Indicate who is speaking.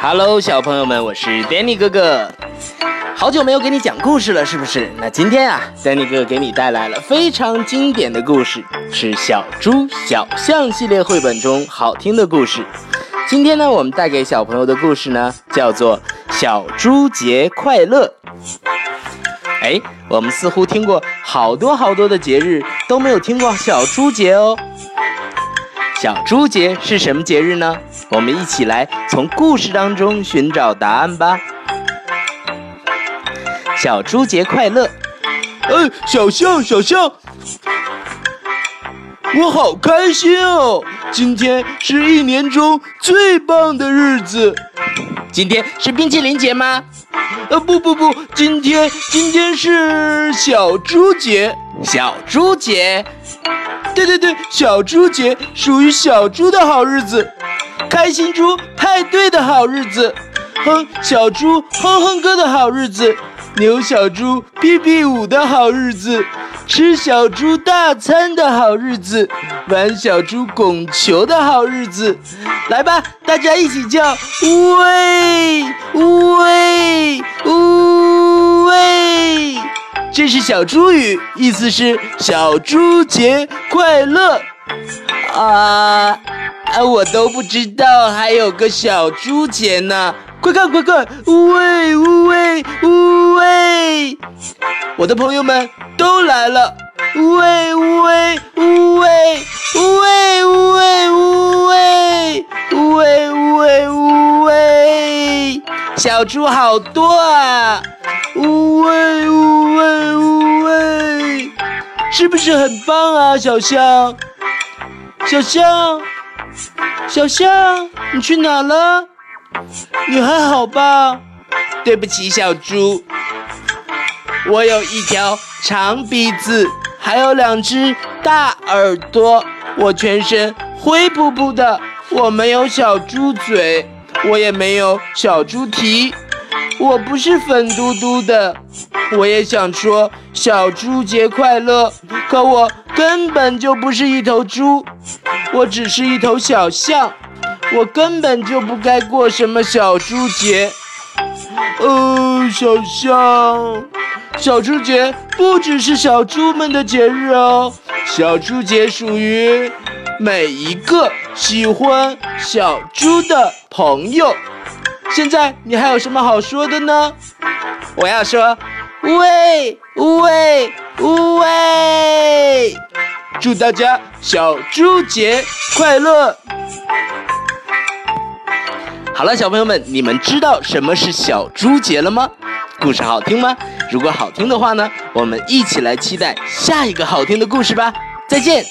Speaker 1: hello 小朋友们我是 danny 哥哥。好久没有给你讲故事了是不是？那今天啊 danny 哥哥给你带来了非常经典的故事是小猪小象系列绘本中好听的故事。今天呢我们带给小朋友的故事呢叫做小猪节快乐。哎，我们似乎听过好多好多的节日，都没有听过小猪节哦。小猪节是什么节日呢？我们一起来从故事当中寻找答案吧。小猪节快乐！
Speaker 2: 哎，小象，小象，我好开心哦！今天是一年中最棒的日子。
Speaker 1: 今天是冰淇淋节吗？
Speaker 2: 呃，不不不，今天今天是小猪节，
Speaker 1: 小猪节。
Speaker 2: 对对对，小猪节属于小猪的好日子，开心猪派对的好日子，哼小猪哼哼歌的好日子，扭小猪屁屁舞的好日子，吃小猪大餐的好日子，玩小猪拱球的好日子。来吧，大家一起叫呜喂呜喂呜喂。这是小猪语，意思是小猪节快乐啊！啊，我都不知道还有个小猪节呢！快看快看，呜喂呜喂呜喂！我的朋友们都来了，喂喂喂喂喂喂喂喂喂喂！小猪好多啊！喂喂喂，是不是很棒啊，小象？小象，小象，你去哪了？你还好吧？对不起，小猪，我有一条长鼻子，还有两只大耳朵，我全身灰扑扑的，我没有小猪嘴，我也没有小猪蹄。我不是粉嘟嘟的，我也想说小猪节快乐，可我根本就不是一头猪，我只是一头小象，我根本就不该过什么小猪节。哦，小象，小猪节不只是小猪们的节日哦，小猪节属于每一个喜欢小猪的朋友。现在你还有什么好说的呢？我要说，喂喂喂！祝大家小猪节快乐！
Speaker 1: 好了，小朋友们，你们知道什么是小猪节了吗？故事好听吗？如果好听的话呢，我们一起来期待下一个好听的故事吧！再见。